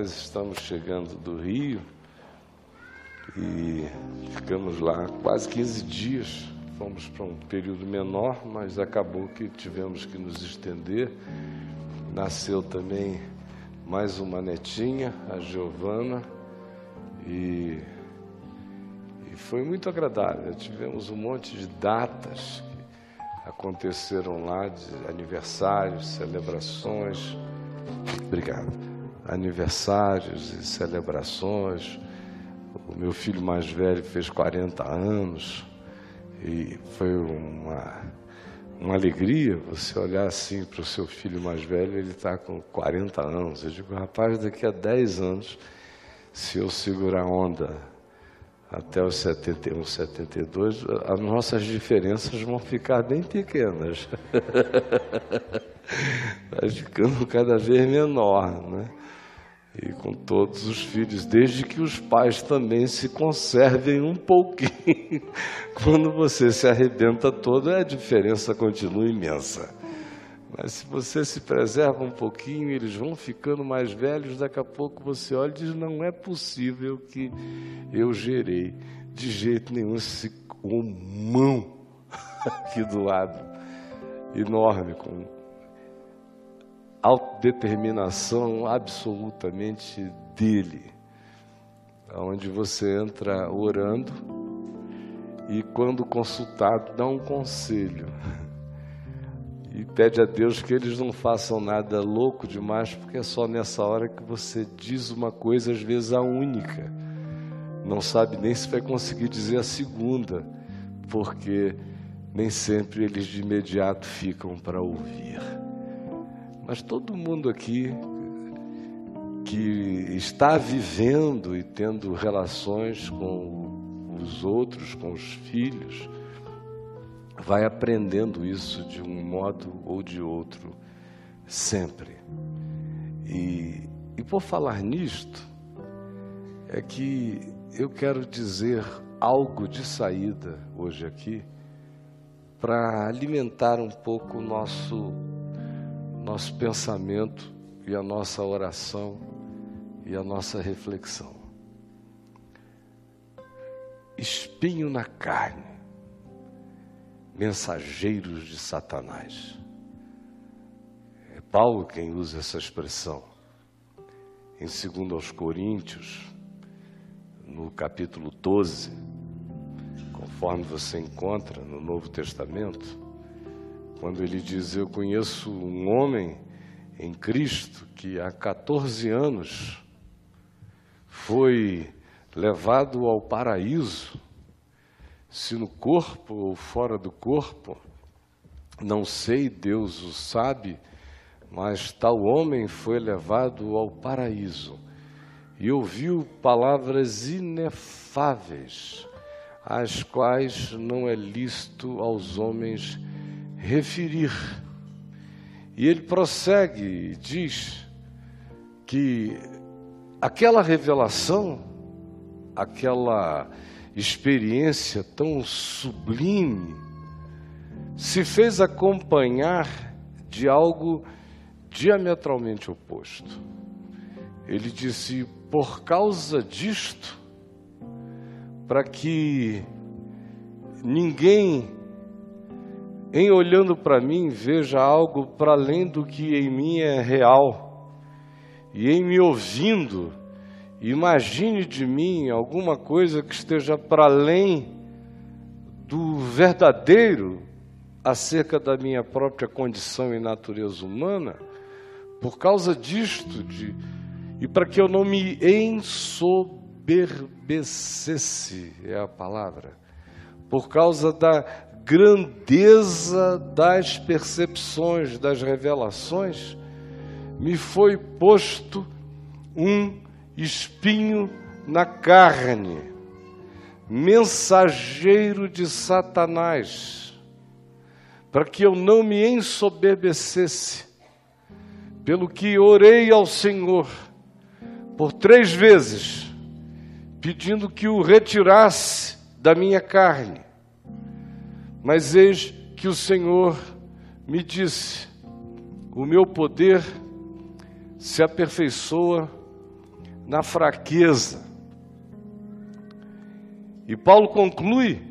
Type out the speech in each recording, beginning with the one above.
Nós estamos chegando do Rio e ficamos lá quase 15 dias. Fomos para um período menor, mas acabou que tivemos que nos estender. Nasceu também mais uma netinha, a Giovana, e, e foi muito agradável. Tivemos um monte de datas que aconteceram lá, de aniversários, celebrações. Obrigado aniversários e celebrações. O meu filho mais velho fez 40 anos e foi uma, uma alegria você olhar assim para o seu filho mais velho, ele está com 40 anos. Eu digo, rapaz, daqui a 10 anos, se eu segurar a onda até os 71, 72, as nossas diferenças vão ficar bem pequenas. Vai ficando cada vez menor, né? E com todos os filhos, desde que os pais também se conservem um pouquinho. Quando você se arrebenta todo, a diferença continua imensa. Mas se você se preserva um pouquinho, eles vão ficando mais velhos, daqui a pouco você olha e diz: não é possível que eu gerei de jeito nenhum esse mão aqui do lado, enorme, com autodeterminação absolutamente dele, onde você entra orando e, quando consultado, dá um conselho e pede a Deus que eles não façam nada louco demais, porque é só nessa hora que você diz uma coisa, às vezes a única. Não sabe nem se vai conseguir dizer a segunda, porque nem sempre eles de imediato ficam para ouvir. Mas todo mundo aqui que está vivendo e tendo relações com os outros, com os filhos, vai aprendendo isso de um modo ou de outro, sempre. E, e por falar nisto, é que eu quero dizer algo de saída hoje aqui para alimentar um pouco o nosso nosso pensamento e a nossa oração e a nossa reflexão. Espinho na carne, mensageiros de Satanás. É Paulo quem usa essa expressão. Em 2 aos Coríntios, no capítulo 12, conforme você encontra no Novo Testamento, quando ele diz: Eu conheço um homem em Cristo que há 14 anos foi levado ao paraíso, se no corpo ou fora do corpo, não sei, Deus o sabe, mas tal homem foi levado ao paraíso. E ouviu palavras inefáveis, as quais não é lícito aos homens referir. E ele prossegue e diz que aquela revelação, aquela experiência tão sublime, se fez acompanhar de algo diametralmente oposto. Ele disse: por causa disto, para que ninguém em olhando para mim, veja algo para além do que em mim é real. E em me ouvindo, imagine de mim alguma coisa que esteja para além do verdadeiro acerca da minha própria condição e natureza humana, por causa disto, de, e para que eu não me ensoberbecesse, é a palavra, por causa da grandeza das percepções, das revelações, me foi posto um espinho na carne, mensageiro de Satanás, para que eu não me ensoberbecesse, pelo que orei ao Senhor por três vezes, pedindo que o retirasse da minha carne mas eis que o Senhor me disse: o meu poder se aperfeiçoa na fraqueza. E Paulo conclui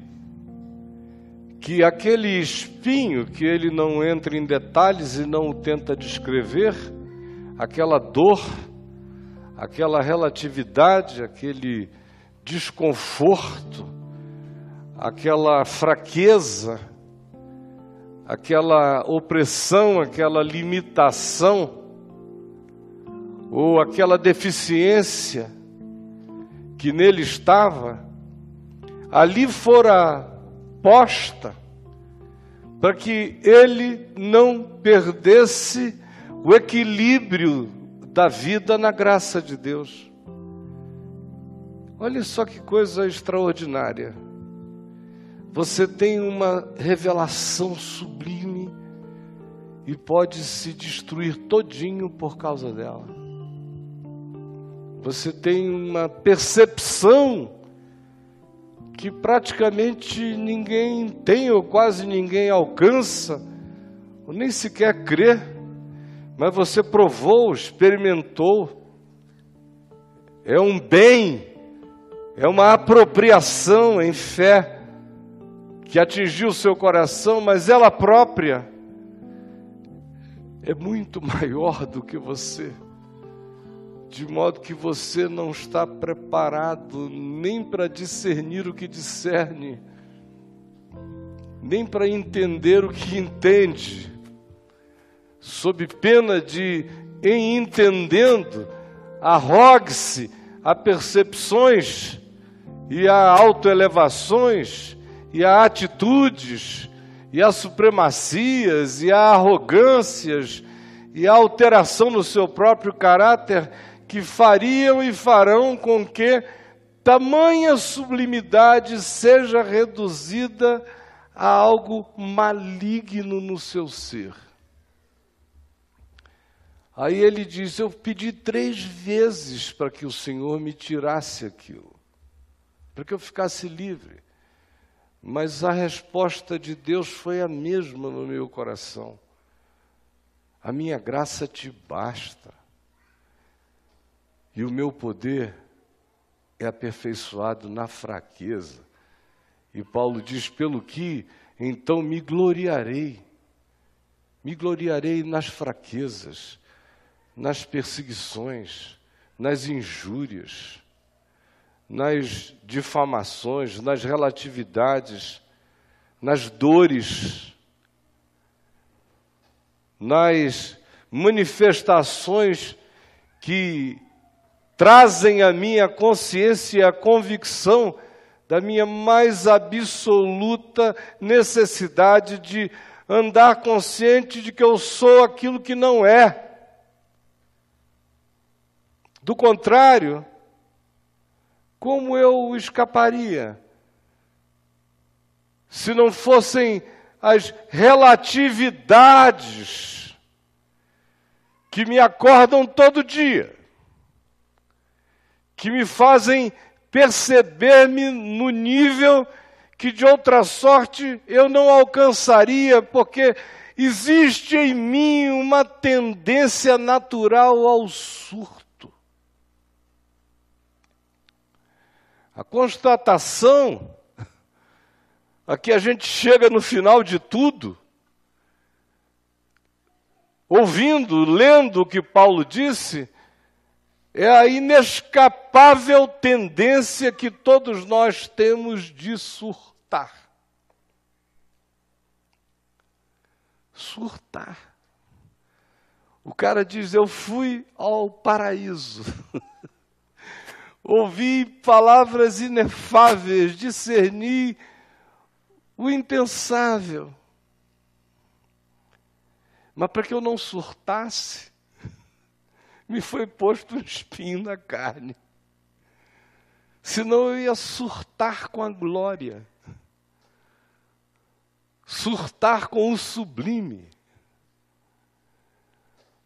que aquele espinho, que ele não entra em detalhes e não o tenta descrever, aquela dor, aquela relatividade, aquele desconforto, aquela fraqueza, aquela opressão, aquela limitação, ou aquela deficiência que nele estava, ali fora posta para que ele não perdesse o equilíbrio da vida na graça de Deus. Olha só que coisa extraordinária. Você tem uma revelação sublime e pode se destruir todinho por causa dela. Você tem uma percepção que praticamente ninguém tem ou quase ninguém alcança, ou nem sequer crê, mas você provou, experimentou, é um bem, é uma apropriação em fé que atingiu seu coração, mas ela própria é muito maior do que você de modo que você não está preparado nem para discernir o que discerne, nem para entender o que entende, sob pena de, em entendendo, arrogue-se a percepções e a autoelevações e a atitudes e a supremacias e a arrogâncias e a alteração no seu próprio caráter que fariam e farão com que tamanha sublimidade seja reduzida a algo maligno no seu ser. Aí ele diz: Eu pedi três vezes para que o Senhor me tirasse aquilo, para que eu ficasse livre. Mas a resposta de Deus foi a mesma no meu coração. A minha graça te basta. E o meu poder é aperfeiçoado na fraqueza. E Paulo diz: pelo que então me gloriarei, me gloriarei nas fraquezas, nas perseguições, nas injúrias, nas difamações, nas relatividades, nas dores, nas manifestações que trazem à minha consciência a convicção da minha mais absoluta necessidade de andar consciente de que eu sou aquilo que não é. Do contrário, como eu escaparia? Se não fossem as relatividades que me acordam todo dia que me fazem perceber-me no nível que de outra sorte eu não alcançaria, porque existe em mim uma tendência natural ao surto. A constatação, aqui a gente chega no final de tudo, ouvindo, lendo o que Paulo disse, é a inescapável tendência que todos nós temos de surtar. Surtar. O cara diz: Eu fui ao paraíso. Ouvi palavras inefáveis, discerni o impensável. Mas para que eu não surtasse, me foi posto um espinho na carne. Senão eu ia surtar com a glória, surtar com o sublime,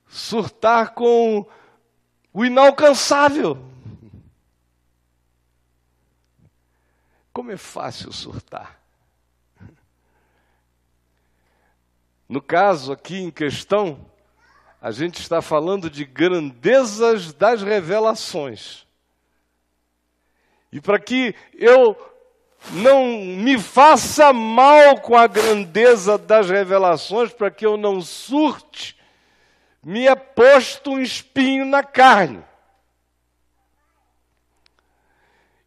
surtar com o inalcançável. Como é fácil surtar. No caso aqui em questão, A gente está falando de grandezas das revelações. E para que eu não me faça mal com a grandeza das revelações, para que eu não surte, me é posto um espinho na carne.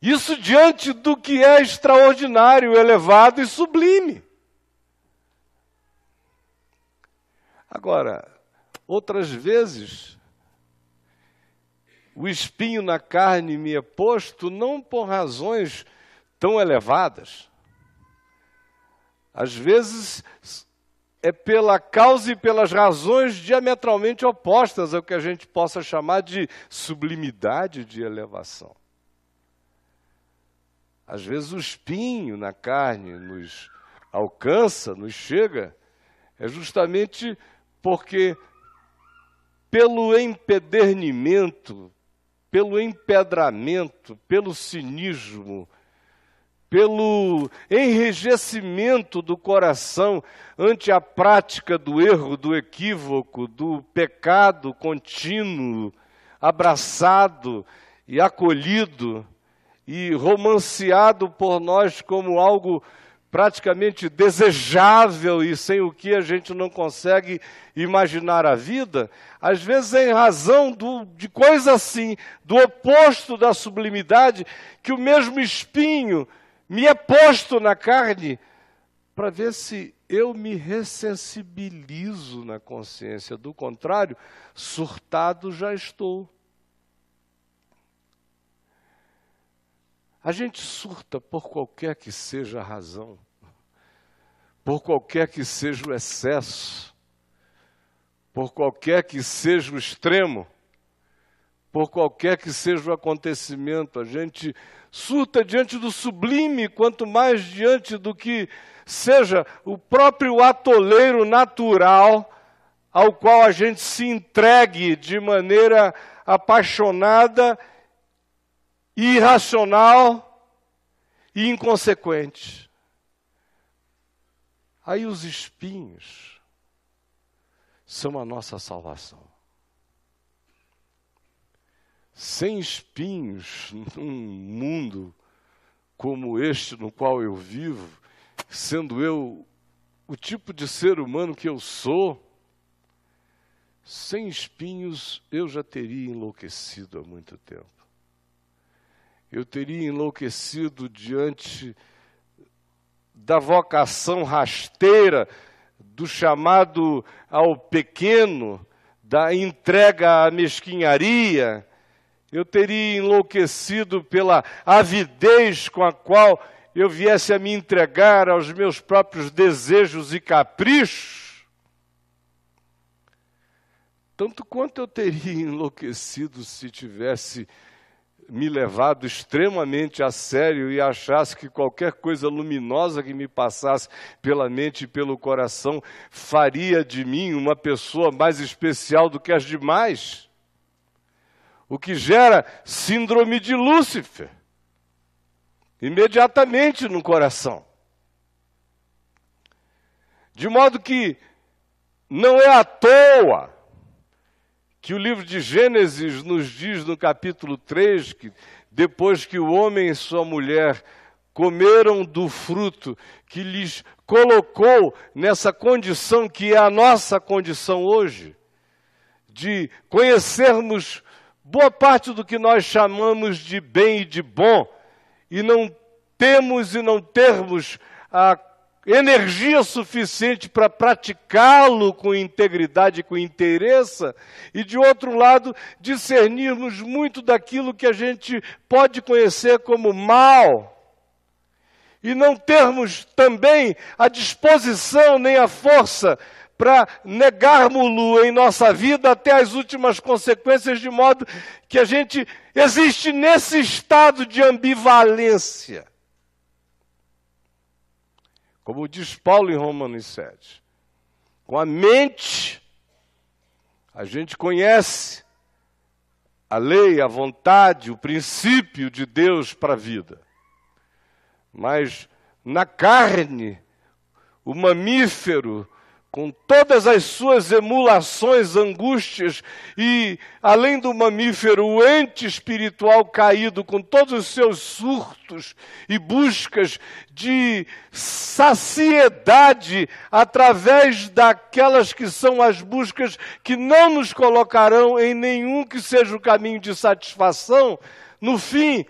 Isso diante do que é extraordinário, elevado e sublime. Agora, outras vezes, o espinho na carne me é posto não por razões tão elevadas. Às vezes é pela causa e pelas razões diametralmente opostas ao que a gente possa chamar de sublimidade de elevação. Às vezes o espinho na carne nos alcança, nos chega, é justamente porque pelo empedernimento, pelo empedramento, pelo cinismo, pelo enrijecimento do coração ante a prática do erro, do equívoco, do pecado contínuo, abraçado e acolhido, e romanceado por nós como algo praticamente desejável e sem o que a gente não consegue imaginar a vida, às vezes é em razão do, de coisa assim, do oposto da sublimidade, que o mesmo espinho me é posto na carne para ver se eu me ressensibilizo na consciência. Do contrário, surtado já estou. A gente surta por qualquer que seja a razão, por qualquer que seja o excesso, por qualquer que seja o extremo, por qualquer que seja o acontecimento. A gente surta diante do sublime, quanto mais diante do que seja o próprio atoleiro natural ao qual a gente se entregue de maneira apaixonada irracional e inconsequente. Aí os espinhos são a nossa salvação. Sem espinhos, num mundo como este no qual eu vivo, sendo eu o tipo de ser humano que eu sou, sem espinhos eu já teria enlouquecido há muito tempo eu teria enlouquecido diante da vocação rasteira, do chamado ao pequeno, da entrega à mesquinharia, eu teria enlouquecido pela avidez com a qual eu viesse a me entregar aos meus próprios desejos e caprichos. Tanto quanto eu teria enlouquecido se tivesse me levado extremamente a sério e achasse que qualquer coisa luminosa que me passasse pela mente e pelo coração faria de mim uma pessoa mais especial do que as demais. O que gera síndrome de Lúcifer imediatamente no coração. De modo que não é à toa que o livro de Gênesis nos diz no capítulo 3 que depois que o homem e sua mulher comeram do fruto que lhes colocou nessa condição que é a nossa condição hoje, de conhecermos boa parte do que nós chamamos de bem e de bom, e não temos e não termos a energia suficiente para praticá-lo com integridade, com interesse, e de outro lado, discernirmos muito daquilo que a gente pode conhecer como mal, e não termos também a disposição nem a força para negarmos-lo em nossa vida até as últimas consequências, de modo que a gente existe nesse estado de ambivalência. Como diz Paulo em Romanos 7. Com a mente, a gente conhece a lei, a vontade, o princípio de Deus para a vida. Mas na carne, o mamífero, com todas as suas emulações, angústias, e, além do mamífero, o ente espiritual caído, com todos os seus surtos e buscas de saciedade, através daquelas que são as buscas que não nos colocarão em nenhum que seja o caminho de satisfação, no fim,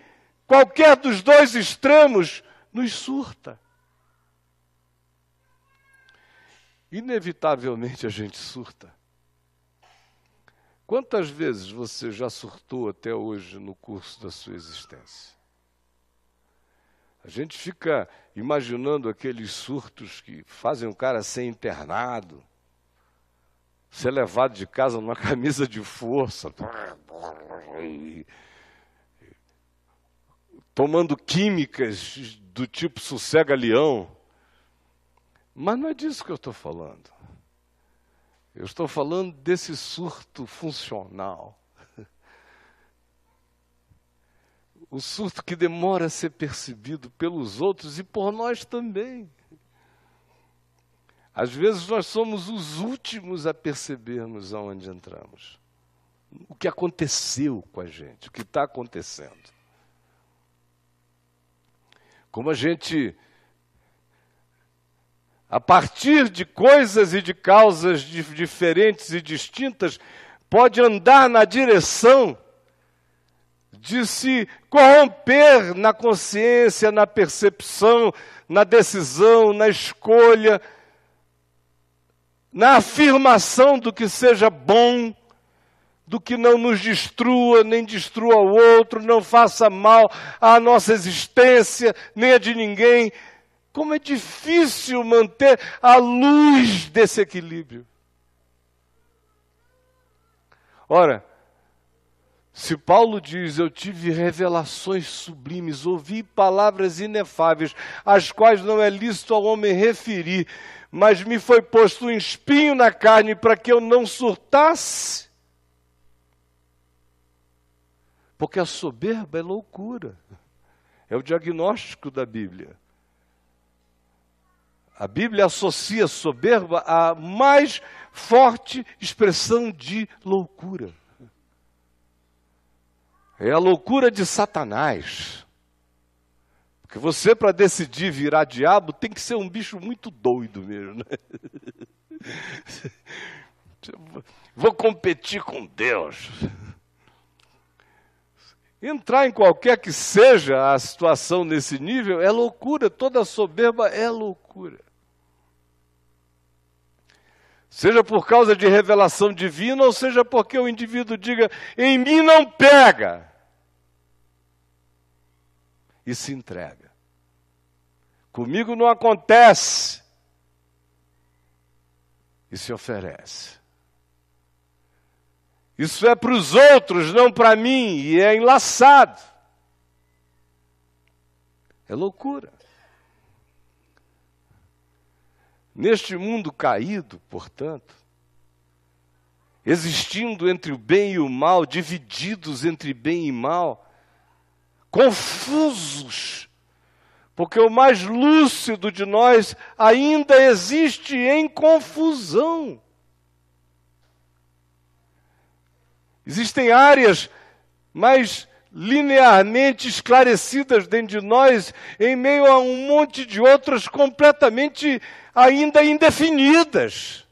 qualquer dos dois extremos nos surta. Inevitavelmente a gente surta. Quantas vezes você já surtou até hoje no curso da sua existência? A gente fica imaginando aqueles surtos que fazem o cara ser internado, ser levado de casa numa camisa de força, tomando químicas do tipo sossega-leão. Mas não é disso que eu estou falando. Eu estou falando desse surto funcional. O surto que demora a ser percebido pelos outros e por nós também. Às vezes nós somos os últimos a percebermos aonde entramos. O que aconteceu com a gente, o que está acontecendo. Como a gente a partir de coisas e de causas diferentes e distintas, pode andar na direção de se corromper na consciência, na percepção, na decisão, na escolha, na afirmação do que seja bom, do que não nos destrua, nem destrua o outro, não faça mal à nossa existência, nem a de ninguém. Como é difícil manter a luz desse equilíbrio. Ora, se Paulo diz: Eu tive revelações sublimes, ouvi palavras inefáveis, as quais não é lícito ao homem referir, mas me foi posto um espinho na carne para que eu não surtasse. Porque a soberba é loucura, é o diagnóstico da Bíblia. A Bíblia associa soberba à mais forte expressão de loucura. É a loucura de Satanás. Porque você, para decidir virar diabo, tem que ser um bicho muito doido mesmo. Né? Vou competir com Deus. Entrar em qualquer que seja a situação nesse nível é loucura, toda soberba é loucura. Seja por causa de revelação divina, ou seja porque o indivíduo diga: em mim não pega. E se entrega. Comigo não acontece. E se oferece. Isso é para os outros, não para mim, e é enlaçado. É loucura. Neste mundo caído, portanto, existindo entre o bem e o mal, divididos entre bem e mal, confusos, porque o mais lúcido de nós ainda existe em confusão. Existem áreas mais linearmente esclarecidas dentro de nós, em meio a um monte de outras completamente ainda indefinidas.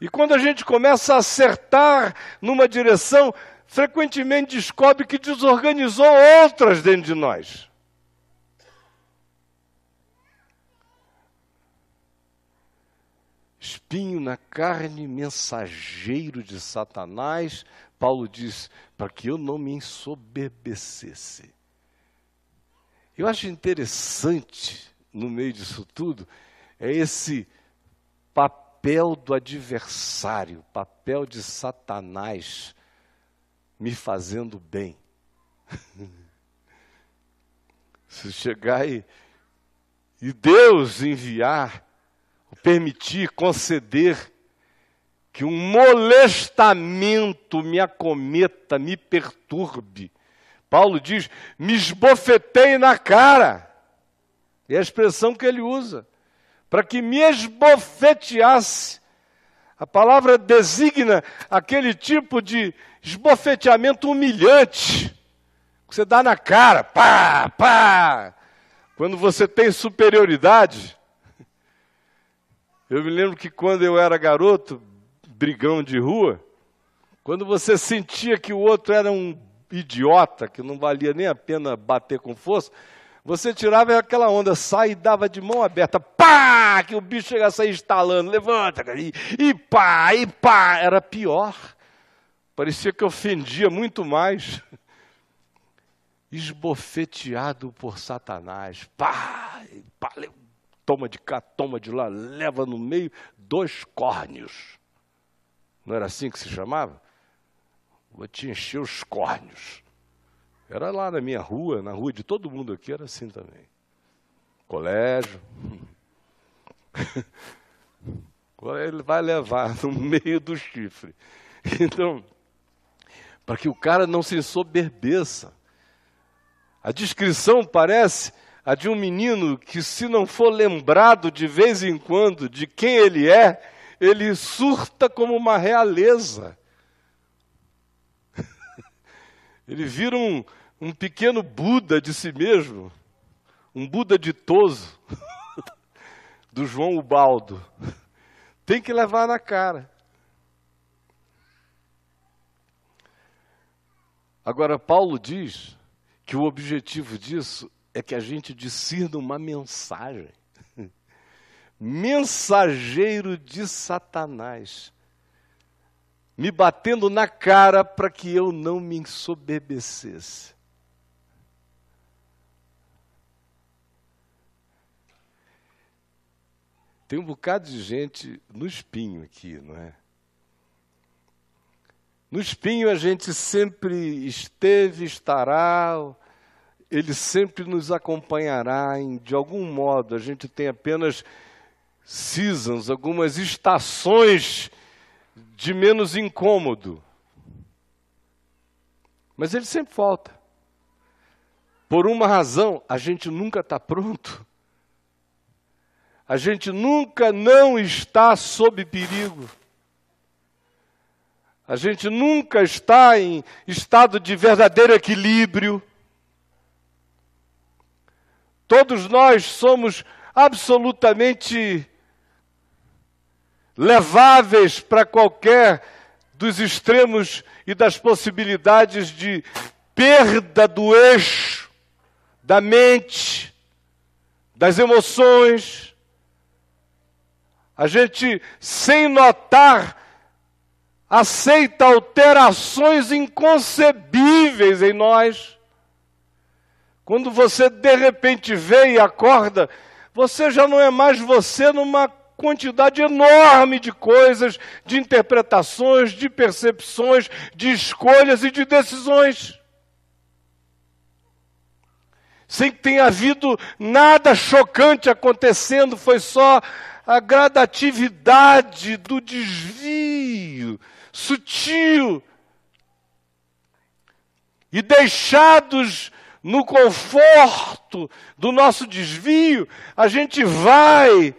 E quando a gente começa a acertar numa direção, frequentemente descobre que desorganizou outras dentro de nós. Espinho na carne, mensageiro de Satanás, Paulo diz: para que eu não me ensoberbecesse. Eu acho interessante, no meio disso tudo, é esse papel do adversário, papel de Satanás me fazendo bem. Se chegar e, e Deus enviar, permitir, conceder que um molestamento me acometa, me perturbe. Paulo diz: me esbofetei na cara. É a expressão que ele usa. para que me esbofeteasse. A palavra designa aquele tipo de esbofeteamento humilhante, que você dá na cara, pá, pá. Quando você tem superioridade. Eu me lembro que quando eu era garoto, brigão de rua, quando você sentia que o outro era um idiota, que não valia nem a pena bater com força, você tirava aquela onda, sai e dava de mão aberta, pá, que o bicho chega a sair estalando, levanta, e, e pá, e pá, era pior. Parecia que ofendia muito mais. Esbofeteado por Satanás, pá, pá, toma de cá, toma de lá, leva no meio dois córneos. Não era assim que se chamava? Vou te encher os córneos. Era lá na minha rua, na rua de todo mundo aqui, era assim também. Colégio. Ele vai levar no meio do chifre. Então, para que o cara não se ensoberbeça. A descrição parece a de um menino que, se não for lembrado de vez em quando de quem ele é, ele surta como uma realeza. Ele vira um, um pequeno Buda de si mesmo, um Buda ditoso, do João Ubaldo. Tem que levar na cara. Agora, Paulo diz que o objetivo disso é que a gente discirna uma mensagem. Mensageiro de Satanás me batendo na cara para que eu não me ensoberbecesse. Tem um bocado de gente no espinho aqui, não é? No espinho a gente sempre esteve, estará, ele sempre nos acompanhará em, de algum modo. A gente tem apenas seasons, algumas estações de menos incômodo. Mas ele sempre falta. Por uma razão, a gente nunca está pronto. A gente nunca não está sob perigo. A gente nunca está em estado de verdadeiro equilíbrio. Todos nós somos absolutamente leváveis para qualquer dos extremos e das possibilidades de perda do eixo, da mente, das emoções. A gente, sem notar, aceita alterações inconcebíveis em nós. Quando você de repente vê e acorda, você já não é mais você numa quantidade enorme de coisas, de interpretações, de percepções, de escolhas e de decisões. Sem que tenha havido nada chocante acontecendo, foi só a gradatividade do desvio sutil. E deixados no conforto do nosso desvio, a gente vai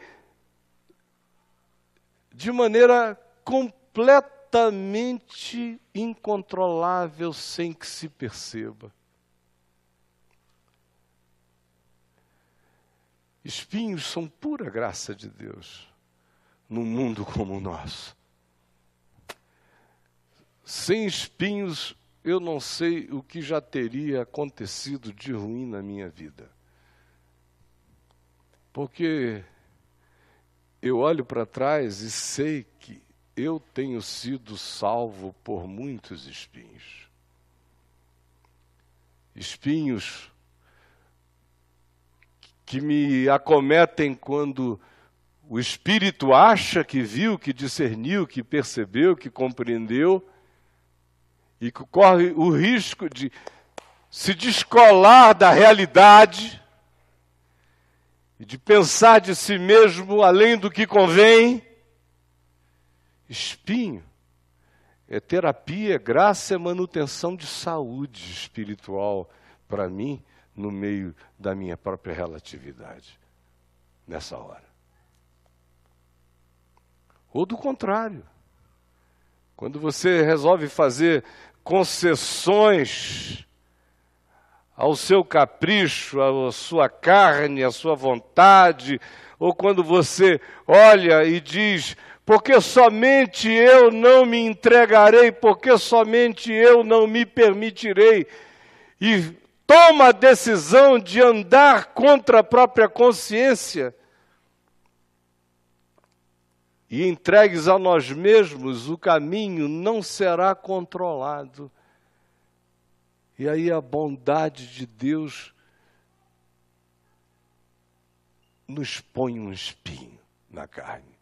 de maneira completamente incontrolável sem que se perceba. Espinhos são pura graça de Deus num mundo como o nosso. Sem espinhos, eu não sei o que já teria acontecido de ruim na minha vida. Porque eu olho para trás e sei que eu tenho sido salvo por muitos espinhos. Espinhos que me acometem quando o espírito acha que viu, que discerniu, que percebeu, que compreendeu, e que corre o risco de se descolar da realidade e de pensar de si mesmo além do que convém. Espinho é terapia, graça, é manutenção de saúde espiritual para mim no meio da minha própria relatividade nessa hora. Ou do contrário. Quando você resolve fazer concessões ao seu capricho, à sua carne, à sua vontade, ou quando você olha e diz: porque somente eu não me entregarei, porque somente eu não me permitirei, e toma a decisão de andar contra a própria consciência, e entregues a nós mesmos, o caminho não será controlado. E aí a bondade de Deus nos põe um espinho na carne.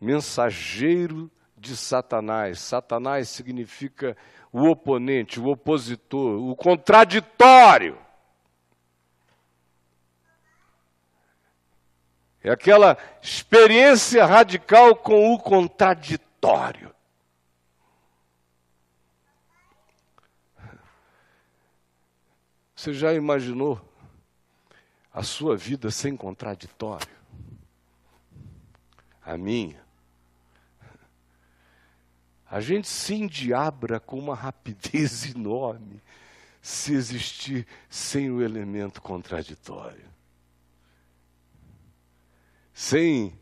Mensageiro de Satanás. Satanás significa o oponente, o opositor, o contraditório. É aquela experiência radical com o contraditório. Você já imaginou a sua vida sem contraditório? A minha. A gente se endiabra com uma rapidez enorme se existir sem o elemento contraditório sem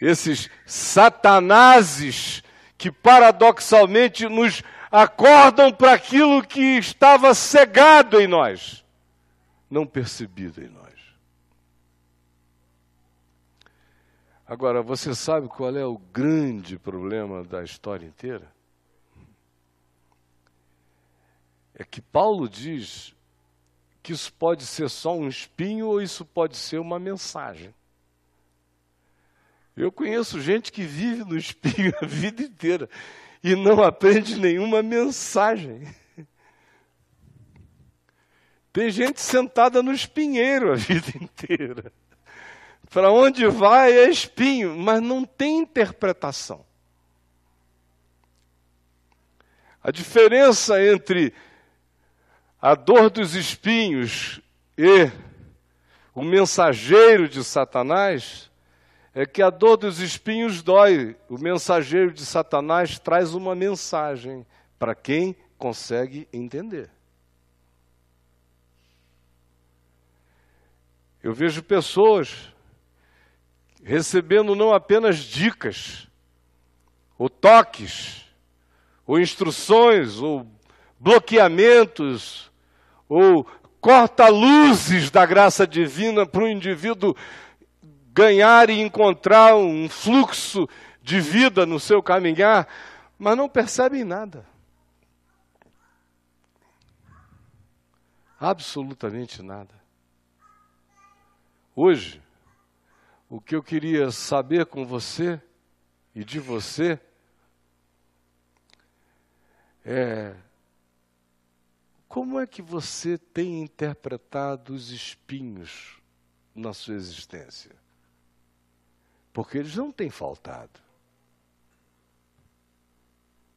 esses satanases que paradoxalmente nos acordam para aquilo que estava cegado em nós, não percebido em nós. Agora, você sabe qual é o grande problema da história inteira? É que Paulo diz que isso pode ser só um espinho ou isso pode ser uma mensagem. Eu conheço gente que vive no espinho a vida inteira e não aprende nenhuma mensagem. Tem gente sentada no espinheiro a vida inteira. Para onde vai é espinho, mas não tem interpretação. A diferença entre a dor dos espinhos e o mensageiro de Satanás é que a dor dos espinhos dói. O mensageiro de Satanás traz uma mensagem para quem consegue entender. Eu vejo pessoas recebendo não apenas dicas, ou toques, ou instruções, ou bloqueamentos, ou corta-luzes da graça divina para o indivíduo ganhar e encontrar um fluxo de vida no seu caminhar, mas não percebem nada. Absolutamente nada. Hoje, o que eu queria saber com você e de você é como é que você tem interpretado os espinhos na sua existência? porque eles não têm faltado.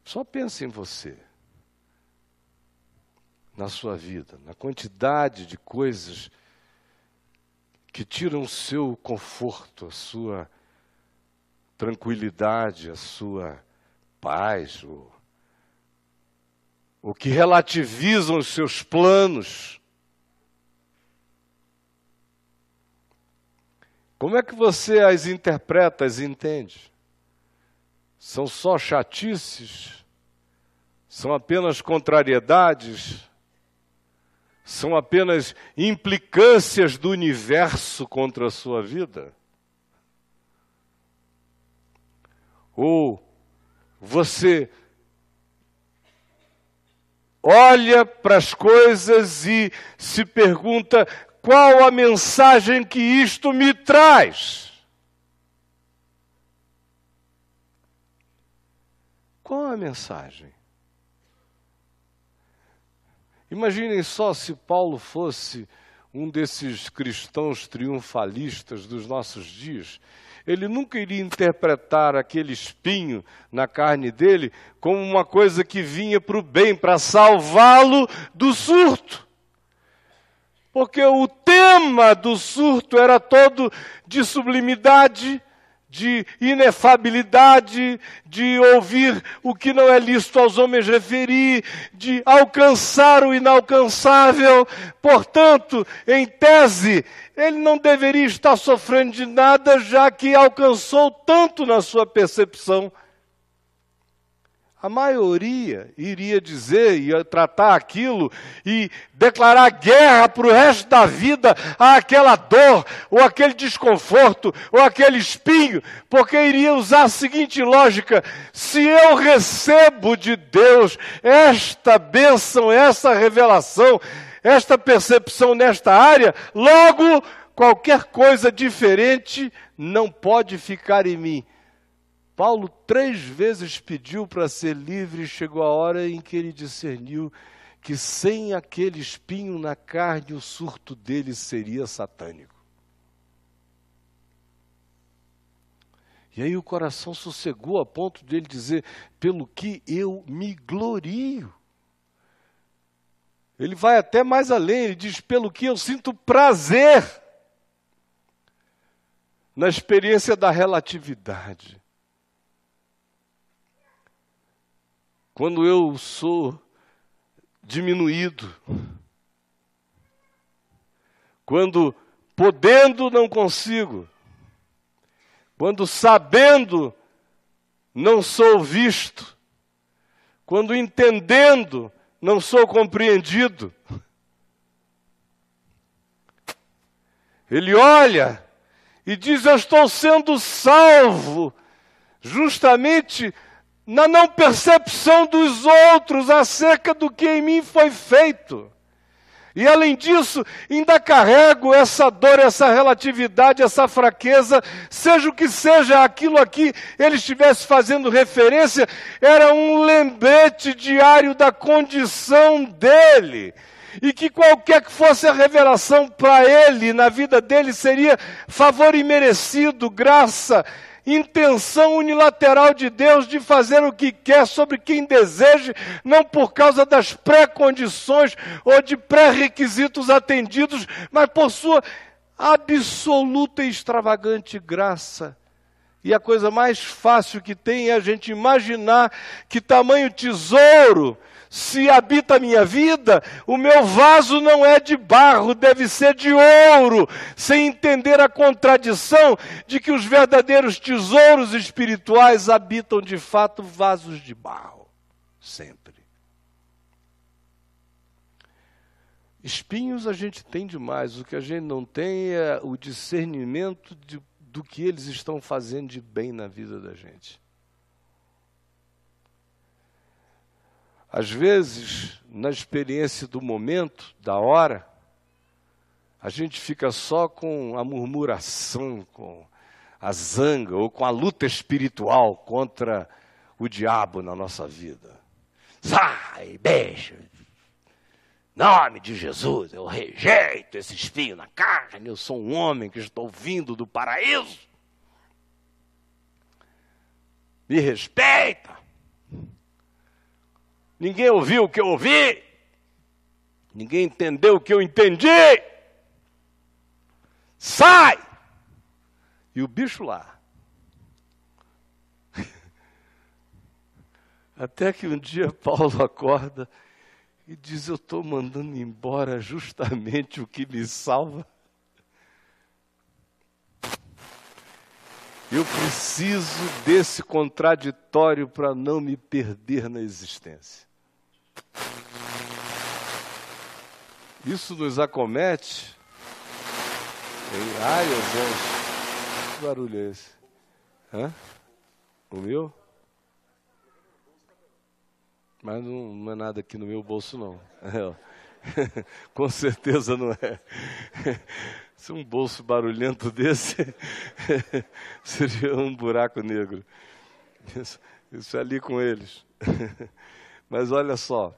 Só pense em você, na sua vida, na quantidade de coisas que tiram o seu conforto, a sua tranquilidade, a sua paz, o, o que relativizam os seus planos. Como é que você as interpreta, as entende? São só chatices? São apenas contrariedades? São apenas implicâncias do universo contra a sua vida? Ou você olha para as coisas e se pergunta qual a mensagem que isto me traz? Qual a mensagem? Imaginem só se Paulo fosse um desses cristãos triunfalistas dos nossos dias. Ele nunca iria interpretar aquele espinho na carne dele como uma coisa que vinha para o bem, para salvá-lo do surto porque o tema do surto era todo de sublimidade, de inefabilidade, de ouvir o que não é lícito aos homens referir, de alcançar o inalcançável. Portanto, em tese, ele não deveria estar sofrendo de nada, já que alcançou tanto na sua percepção a maioria iria dizer, ia tratar aquilo e declarar guerra para o resto da vida àquela dor, ou aquele desconforto, ou aquele espinho, porque iria usar a seguinte lógica: se eu recebo de Deus esta bênção, essa revelação, esta percepção nesta área, logo qualquer coisa diferente não pode ficar em mim. Paulo três vezes pediu para ser livre e chegou a hora em que ele discerniu que sem aquele espinho na carne o surto dele seria satânico. E aí o coração sossegou a ponto de ele dizer: pelo que eu me glorio. Ele vai até mais além, ele diz: pelo que eu sinto prazer na experiência da relatividade. Quando eu sou diminuído, quando podendo não consigo, quando sabendo não sou visto, quando entendendo não sou compreendido. Ele olha e diz: Eu estou sendo salvo, justamente na não percepção dos outros acerca do que em mim foi feito. E além disso, ainda carrego essa dor, essa relatividade, essa fraqueza, seja o que seja aquilo aqui ele estivesse fazendo referência, era um lembrete diário da condição dele. E que qualquer que fosse a revelação para ele, na vida dele, seria favor imerecido, graça, intenção unilateral de Deus de fazer o que quer sobre quem deseje, não por causa das pré-condições ou de pré-requisitos atendidos, mas por sua absoluta e extravagante graça. E a coisa mais fácil que tem é a gente imaginar que tamanho tesouro se habita a minha vida, o meu vaso não é de barro, deve ser de ouro, sem entender a contradição de que os verdadeiros tesouros espirituais habitam de fato vasos de barro, sempre. Espinhos a gente tem demais, o que a gente não tem é o discernimento de, do que eles estão fazendo de bem na vida da gente. Às vezes, na experiência do momento, da hora, a gente fica só com a murmuração, com a zanga ou com a luta espiritual contra o diabo na nossa vida. Sai, beijo! Nome de Jesus, eu rejeito esse espinho na carne, eu sou um homem que estou vindo do paraíso. Me respeita. Ninguém ouviu o que eu ouvi. Ninguém entendeu o que eu entendi. Sai! E o bicho lá. Até que um dia Paulo acorda e diz: Eu estou mandando embora justamente o que me salva. Eu preciso desse contraditório para não me perder na existência. Isso nos acomete. Ai, meu Deus. Que barulho é esse? Hã? O meu? Mas não, não é nada aqui no meu bolso, não. É, Com certeza não é. Se um bolso barulhento desse seria um buraco negro. Isso, isso é ali com eles. Mas olha só,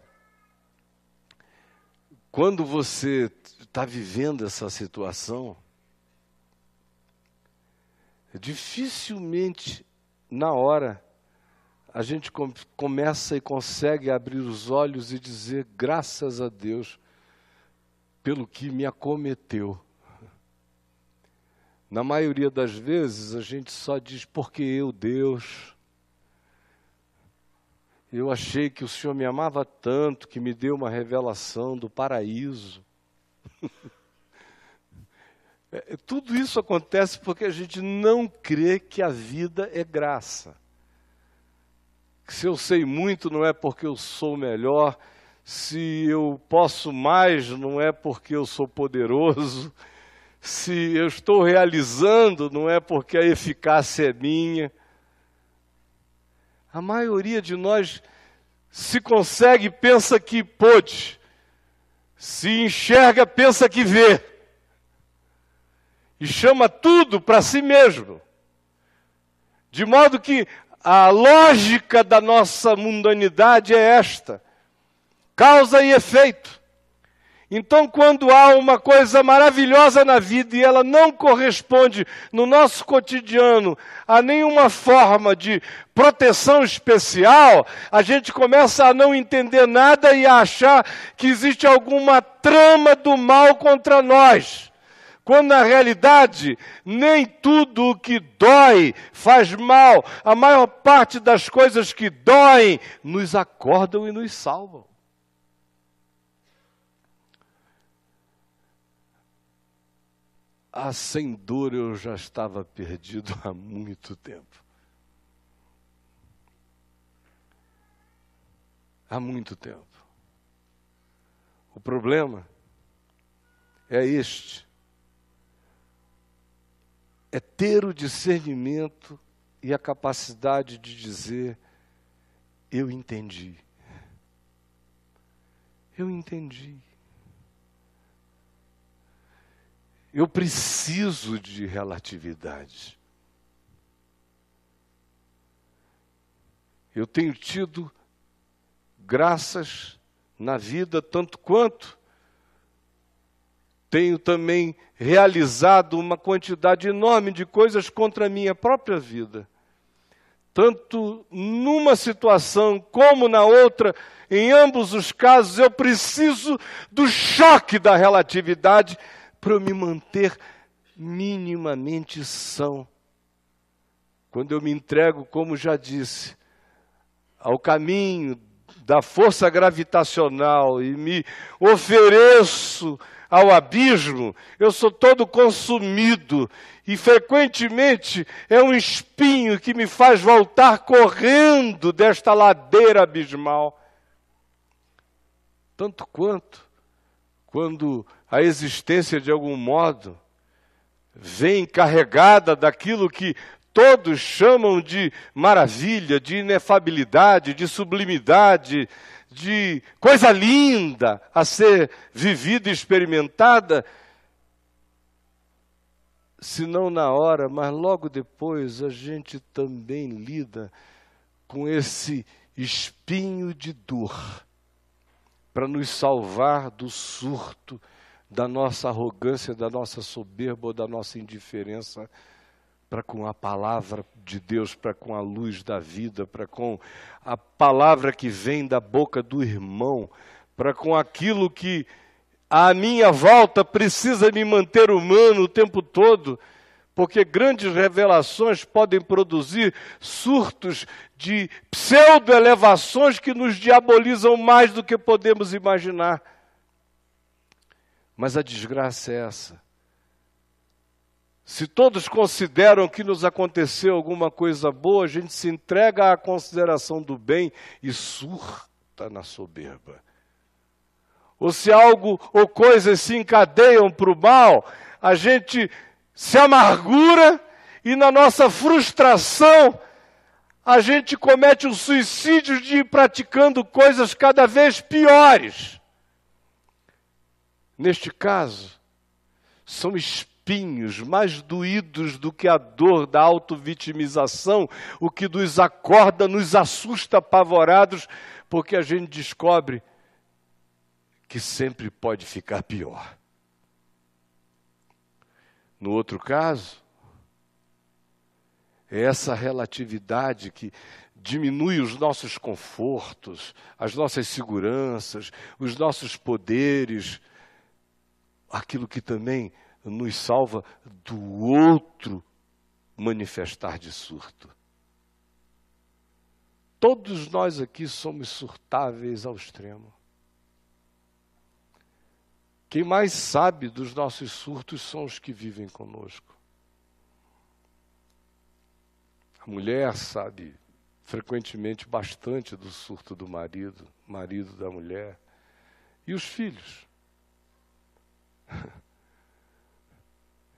quando você está vivendo essa situação, dificilmente na hora a gente com, começa e consegue abrir os olhos e dizer graças a Deus pelo que me acometeu. Na maioria das vezes a gente só diz porque eu, Deus. Eu achei que o Senhor me amava tanto que me deu uma revelação do paraíso. É, tudo isso acontece porque a gente não crê que a vida é graça. Se eu sei muito, não é porque eu sou melhor. Se eu posso mais, não é porque eu sou poderoso. Se eu estou realizando, não é porque a eficácia é minha. A maioria de nós se consegue, pensa que pôde. Se enxerga, pensa que vê e chama tudo para si mesmo. De modo que a lógica da nossa mundanidade é esta: causa e efeito. Então, quando há uma coisa maravilhosa na vida e ela não corresponde no nosso cotidiano a nenhuma forma de proteção especial, a gente começa a não entender nada e a achar que existe alguma trama do mal contra nós. Quando na realidade nem tudo o que dói faz mal, a maior parte das coisas que doem nos acordam e nos salvam. Ah, sem dor eu já estava perdido há muito tempo. Há muito tempo. O problema é este é ter o discernimento e a capacidade de dizer: Eu entendi. Eu entendi. Eu preciso de relatividade. Eu tenho tido graças na vida tanto quanto tenho também realizado uma quantidade enorme de coisas contra a minha própria vida. Tanto numa situação como na outra, em ambos os casos, eu preciso do choque da relatividade para eu me manter minimamente são. Quando eu me entrego, como já disse, ao caminho da força gravitacional e me ofereço ao abismo, eu sou todo consumido e frequentemente é um espinho que me faz voltar correndo desta ladeira abismal. Tanto quanto quando a existência de algum modo vem carregada daquilo que todos chamam de maravilha, de inefabilidade, de sublimidade, de coisa linda a ser vivida e experimentada, se não na hora, mas logo depois a gente também lida com esse espinho de dor para nos salvar do surto da nossa arrogância, da nossa soberba ou da nossa indiferença para com a palavra de Deus, para com a luz da vida, para com a palavra que vem da boca do irmão, para com aquilo que à minha volta precisa me manter humano o tempo todo, porque grandes revelações podem produzir surtos de pseudo-elevações que nos diabolizam mais do que podemos imaginar. Mas a desgraça é essa se todos consideram que nos aconteceu alguma coisa boa, a gente se entrega à consideração do bem e surta na soberba. Ou se algo ou coisas se encadeiam para o mal, a gente se amargura e na nossa frustração a gente comete o suicídio de ir praticando coisas cada vez piores. Neste caso, são espinhos, mais doídos do que a dor da autovitimização, o que nos acorda, nos assusta apavorados, porque a gente descobre que sempre pode ficar pior. No outro caso, é essa relatividade que diminui os nossos confortos, as nossas seguranças, os nossos poderes, aquilo que também nos salva do outro manifestar de surto. Todos nós aqui somos surtáveis ao extremo. Quem mais sabe dos nossos surtos são os que vivem conosco. A mulher sabe frequentemente bastante do surto do marido, marido da mulher. E os filhos?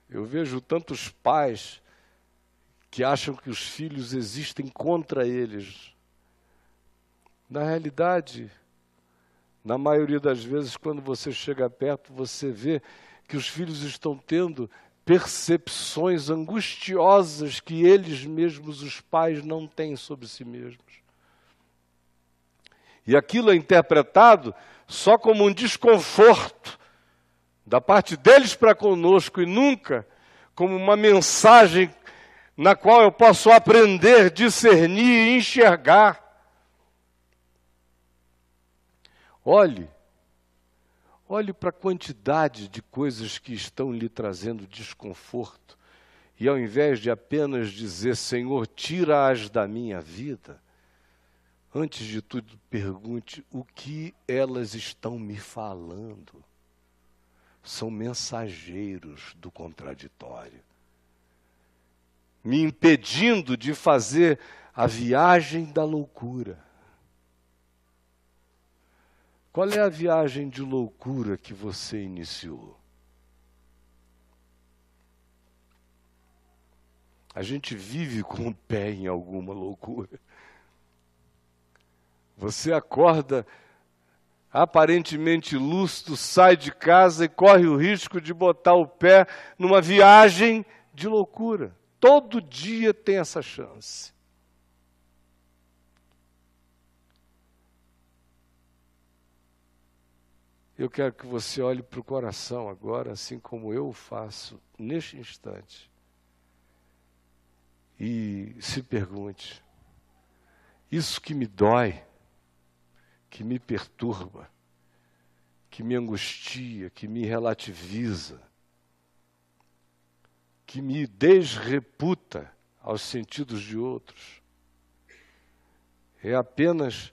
Eu vejo tantos pais que acham que os filhos existem contra eles. Na realidade, na maioria das vezes, quando você chega perto, você vê que os filhos estão tendo percepções angustiosas que eles mesmos, os pais, não têm sobre si mesmos. E aquilo é interpretado só como um desconforto da parte deles para conosco e nunca como uma mensagem na qual eu posso aprender, discernir e enxergar. Olhe, olhe para a quantidade de coisas que estão lhe trazendo desconforto, e ao invés de apenas dizer, Senhor, tira-as da minha vida, antes de tudo pergunte o que elas estão me falando. São mensageiros do contraditório, me impedindo de fazer a viagem da loucura. Qual é a viagem de loucura que você iniciou? A gente vive com o pé em alguma loucura. Você acorda aparentemente lustro, sai de casa e corre o risco de botar o pé numa viagem de loucura. Todo dia tem essa chance. Eu quero que você olhe para o coração agora, assim como eu faço neste instante, e se pergunte: isso que me dói, que me perturba, que me angustia, que me relativiza, que me desreputa aos sentidos de outros, é apenas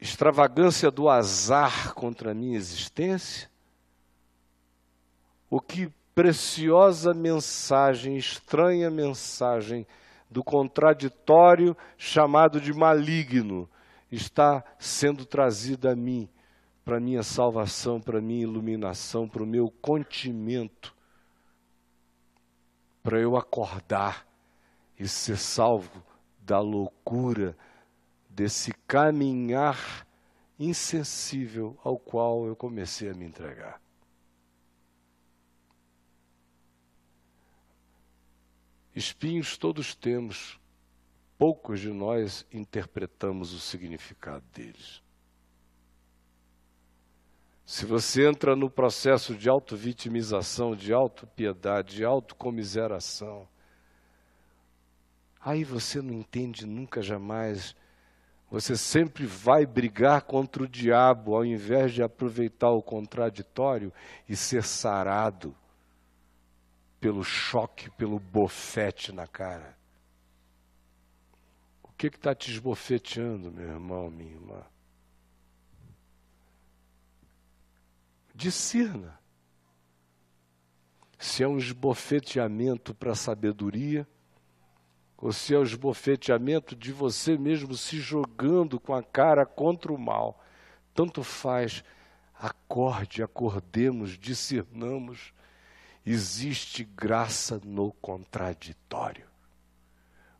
extravagância do azar contra a minha existência? O que preciosa mensagem, estranha mensagem do contraditório chamado de maligno está sendo trazida a mim, para minha salvação, para minha iluminação, para o meu contimento, para eu acordar e ser salvo da loucura desse caminhar insensível ao qual eu comecei a me entregar. Espinhos todos temos, poucos de nós interpretamos o significado deles. Se você entra no processo de auto-vitimização, de auto-piedade, de autocomiseração, aí você não entende nunca jamais você sempre vai brigar contra o diabo ao invés de aproveitar o contraditório e ser sarado pelo choque, pelo bofete na cara. Que está te esbofeteando, meu irmão, minha irmã? Discirna. Se é um esbofeteamento para a sabedoria, ou se é o esbofeteamento de você mesmo se jogando com a cara contra o mal. Tanto faz, acorde, acordemos, discernamos. Existe graça no contraditório.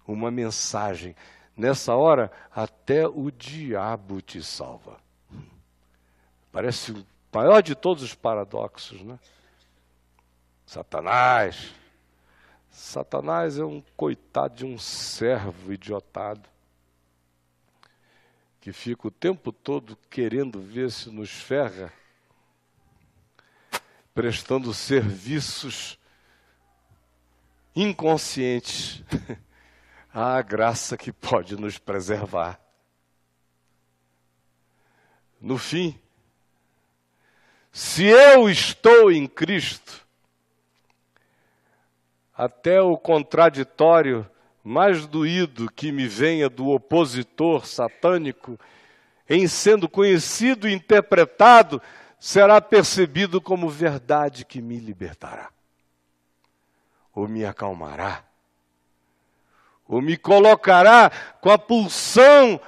Uma mensagem. Nessa hora, até o diabo te salva. Parece o maior de todos os paradoxos, né? Satanás, Satanás é um coitado de um servo idiotado que fica o tempo todo querendo ver se nos ferra, prestando serviços inconscientes à graça que pode nos preservar. No fim, Se eu estou em Cristo, até o contraditório mais doído que me venha do opositor satânico, em sendo conhecido e interpretado, será percebido como verdade que me libertará, ou me acalmará, ou me colocará com a pulsão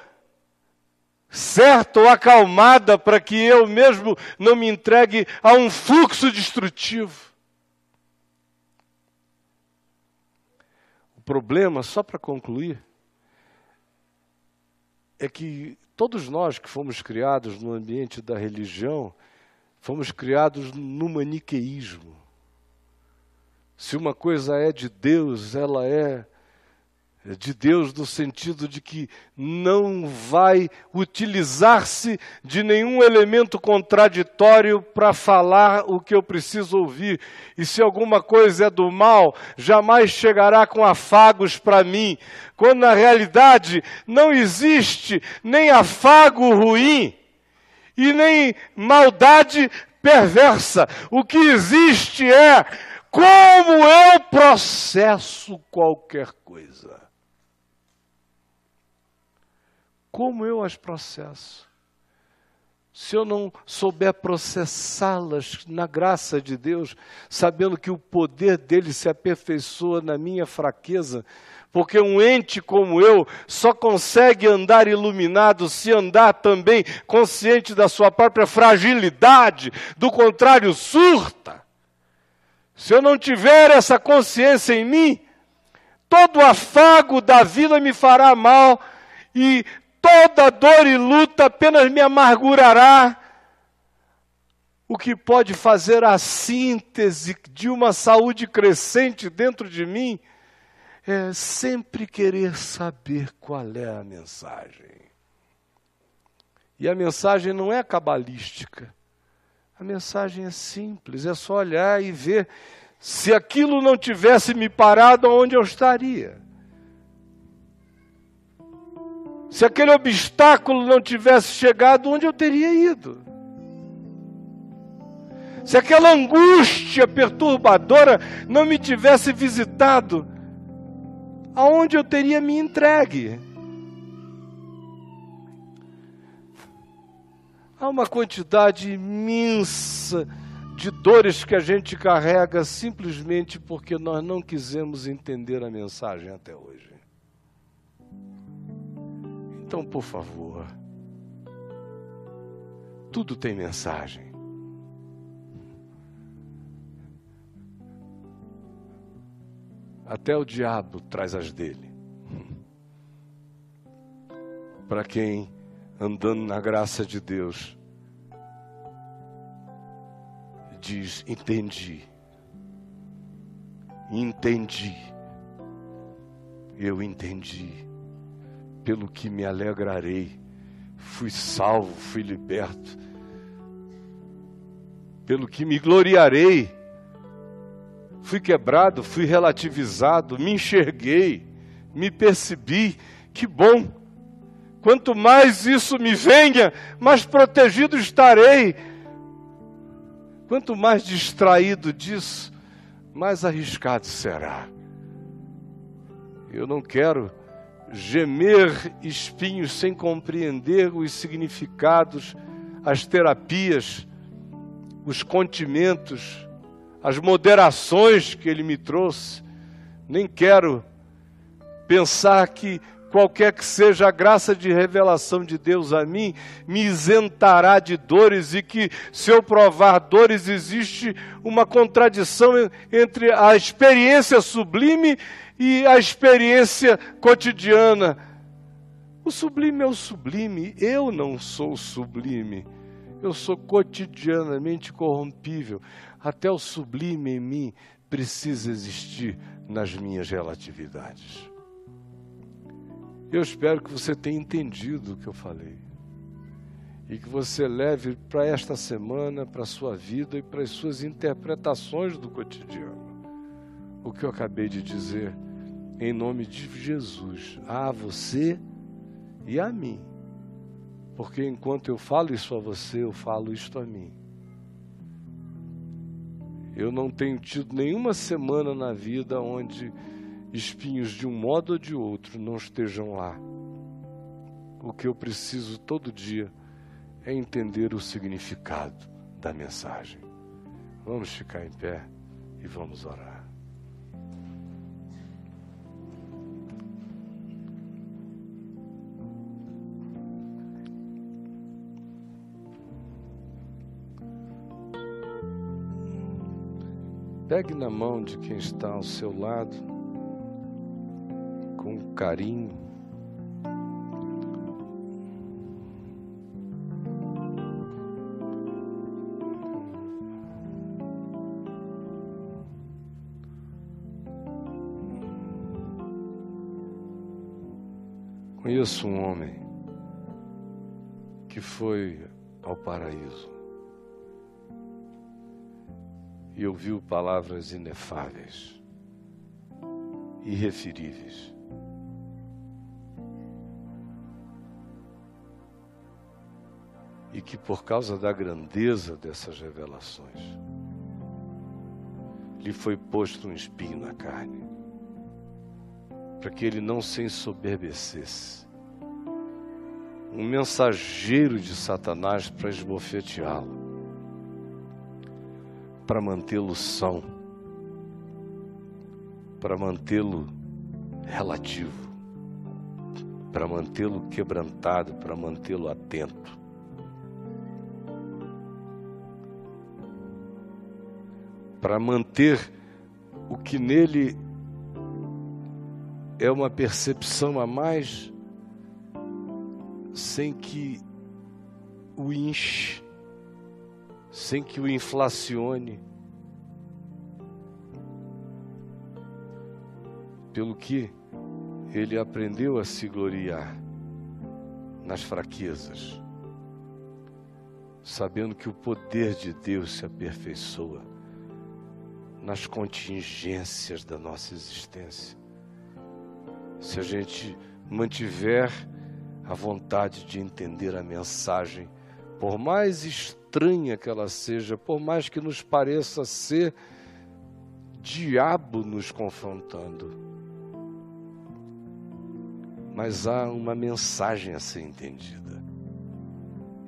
certa ou acalmada para que eu mesmo não me entregue a um fluxo destrutivo. O problema, só para concluir, é que todos nós que fomos criados no ambiente da religião, fomos criados no maniqueísmo. Se uma coisa é de Deus, ela é de Deus no sentido de que não vai utilizar-se de nenhum elemento contraditório para falar o que eu preciso ouvir. E se alguma coisa é do mal, jamais chegará com afagos para mim, quando na realidade não existe nem afago ruim e nem maldade perversa. O que existe é como eu processo qualquer coisa como eu as processo? Se eu não souber processá-las na graça de Deus, sabendo que o poder dele se aperfeiçoa na minha fraqueza, porque um ente como eu só consegue andar iluminado se andar também consciente da sua própria fragilidade, do contrário, surta. Se eu não tiver essa consciência em mim, todo afago da vida me fará mal e toda dor e luta apenas me amargurará. O que pode fazer a síntese de uma saúde crescente dentro de mim é sempre querer saber qual é a mensagem. E a mensagem não é cabalística. A mensagem é simples, é só olhar e ver se aquilo não tivesse me parado, onde eu estaria. Se aquele obstáculo não tivesse chegado, onde eu teria ido? Se aquela angústia perturbadora não me tivesse visitado, aonde eu teria me entregue? Há uma quantidade imensa de dores que a gente carrega simplesmente porque nós não quisemos entender a mensagem até hoje. Então, por favor, tudo tem mensagem. Até o diabo traz as dele. Para quem, andando na graça de Deus, diz: Entendi. Entendi. Eu entendi pelo que me alegrarei. Fui salvo, fui liberto. Pelo que me gloriarei. Fui quebrado, fui relativizado, me enxerguei, me percebi. Que bom! Quanto mais isso me venha, mais protegido estarei. Quanto mais distraído disso, mais arriscado será. Eu não quero gemer espinhos sem compreender os significados, as terapias, os contimentos, as moderações que ele me trouxe. Nem quero pensar que qualquer que seja a graça de revelação de Deus a mim, me isentará de dores e que, se eu provar dores, existe uma contradição entre a experiência sublime e a experiência cotidiana. O sublime é o sublime, eu não sou sublime. Eu sou cotidianamente corrompível. Até o sublime em mim precisa existir nas minhas relatividades. Eu espero que você tenha entendido o que eu falei. E que você leve para esta semana, para a sua vida e para as suas interpretações do cotidiano. O que eu acabei de dizer em nome de Jesus, a você e a mim. Porque enquanto eu falo isso a você, eu falo isto a mim. Eu não tenho tido nenhuma semana na vida onde espinhos de um modo ou de outro não estejam lá. O que eu preciso todo dia é entender o significado da mensagem. Vamos ficar em pé e vamos orar. Pegue na mão de quem está ao seu lado, com carinho. Conheço um homem que foi ao paraíso e ouviu palavras inefáveis, irreferíveis. E que por causa da grandeza dessas revelações, lhe foi posto um espinho na carne, para que ele não se ensoberbecesse. Um mensageiro de Satanás para esbofeteá-lo para mantê-lo são, para mantê-lo relativo, para mantê-lo quebrantado, para mantê-lo atento. Para manter o que nele é uma percepção a mais, sem que o enche sem que o inflacione. Pelo que ele aprendeu a se gloriar nas fraquezas, sabendo que o poder de Deus se aperfeiçoa nas contingências da nossa existência. Se a gente mantiver a vontade de entender a mensagem, por mais estranha que ela seja, por mais que nos pareça ser diabo nos confrontando. Mas há uma mensagem a ser entendida.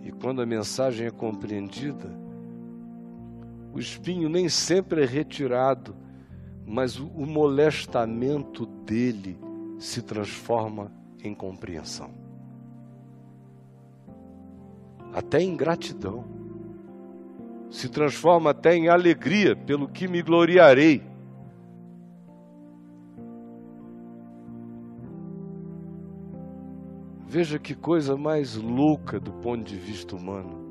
E quando a mensagem é compreendida, o espinho nem sempre é retirado, mas o molestamento dele se transforma em compreensão até em gratidão se transforma até em alegria, pelo que me gloriarei. Veja que coisa mais louca do ponto de vista humano.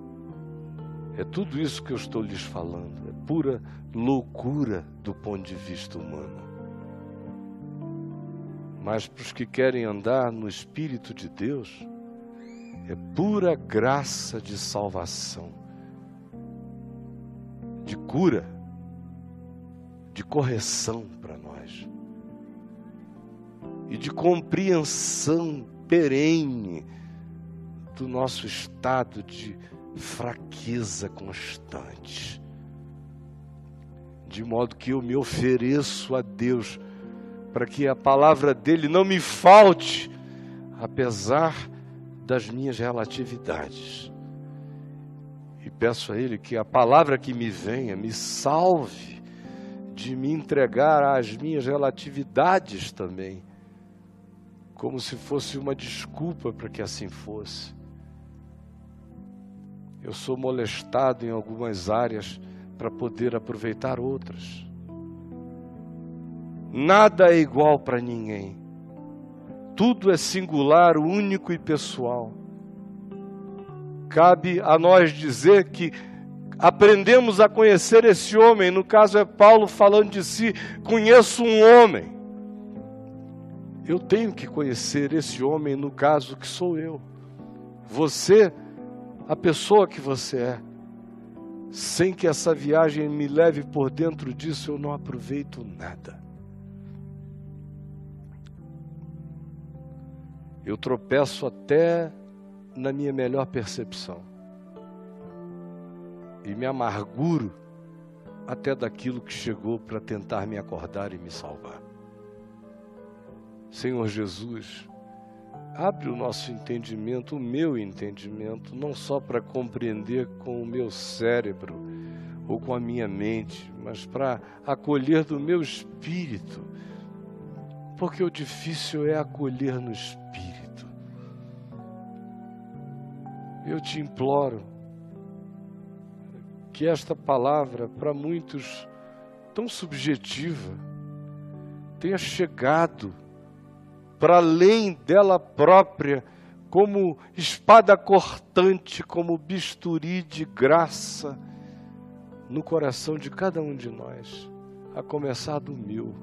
É tudo isso que eu estou lhes falando, é pura loucura do ponto de vista humano. Mas para os que querem andar no Espírito de Deus, é pura graça de salvação de cura, de correção para nós e de compreensão perene do nosso estado de fraqueza constante. De modo que eu me ofereço a Deus para que a palavra dele não me falte, apesar das minhas relatividades peço a Ele que a palavra que me venha me salve de me entregar às minhas relatividades também, como se fosse uma desculpa para que assim fosse. Eu sou molestado em algumas áreas para poder aproveitar outras. Nada é igual para ninguém. Tudo é singular, único e pessoal cabe a nós dizer que aprendemos a conhecer esse homem. No caso é Paulo falando de si: conheço um homem. Eu tenho que conhecer esse homem, no caso que sou eu. Você, a pessoa que você é. Sem que essa viagem me leve por dentro disso, eu não aproveito nada. Eu tropeço até na minha melhor percepção. E me amarguro até daquilo que chegou para tentar me acordar e me salvar. Senhor Jesus, abre o nosso entendimento, o meu entendimento, não só para compreender com o meu cérebro ou com a minha mente, mas para acolher do meu espírito, porque o difícil é acolher no espírito. Eu te imploro que esta palavra, para muitos tão subjetiva, tenha chegado para além dela própria, como espada cortante, como bisturi de graça no coração de cada um de nós, a começar do meu.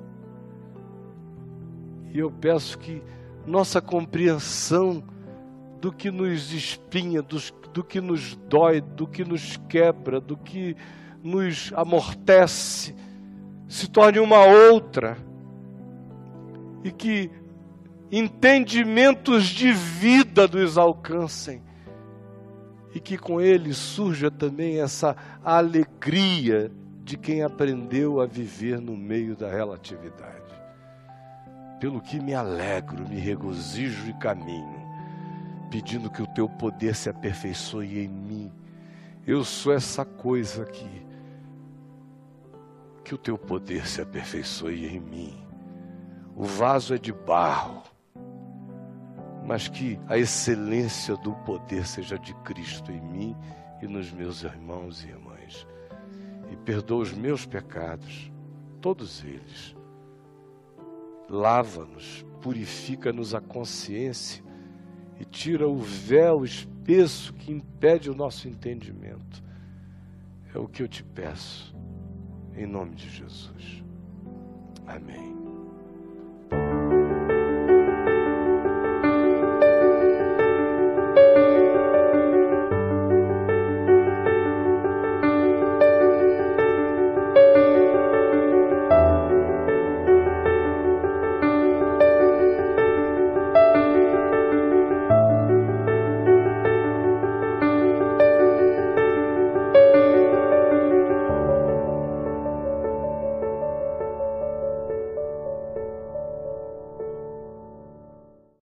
E eu peço que nossa compreensão do que nos espinha, do, do que nos dói, do que nos quebra, do que nos amortece, se torne uma outra. E que entendimentos de vida nos alcancem e que com ele surja também essa alegria de quem aprendeu a viver no meio da relatividade. Pelo que me alegro, me regozijo e caminho, pedindo que o teu poder se aperfeiçoe em mim. Eu sou essa coisa aqui. Que o teu poder se aperfeiçoe em mim. O vaso é de barro mas que a excelência do poder seja de Cristo em mim e nos meus irmãos e irmãs. E perdoa os meus pecados, todos eles. Lava-nos, purifica-nos a consciência e tira o véu espesso que impede o nosso entendimento. É o que eu te peço, em nome de Jesus. Amém.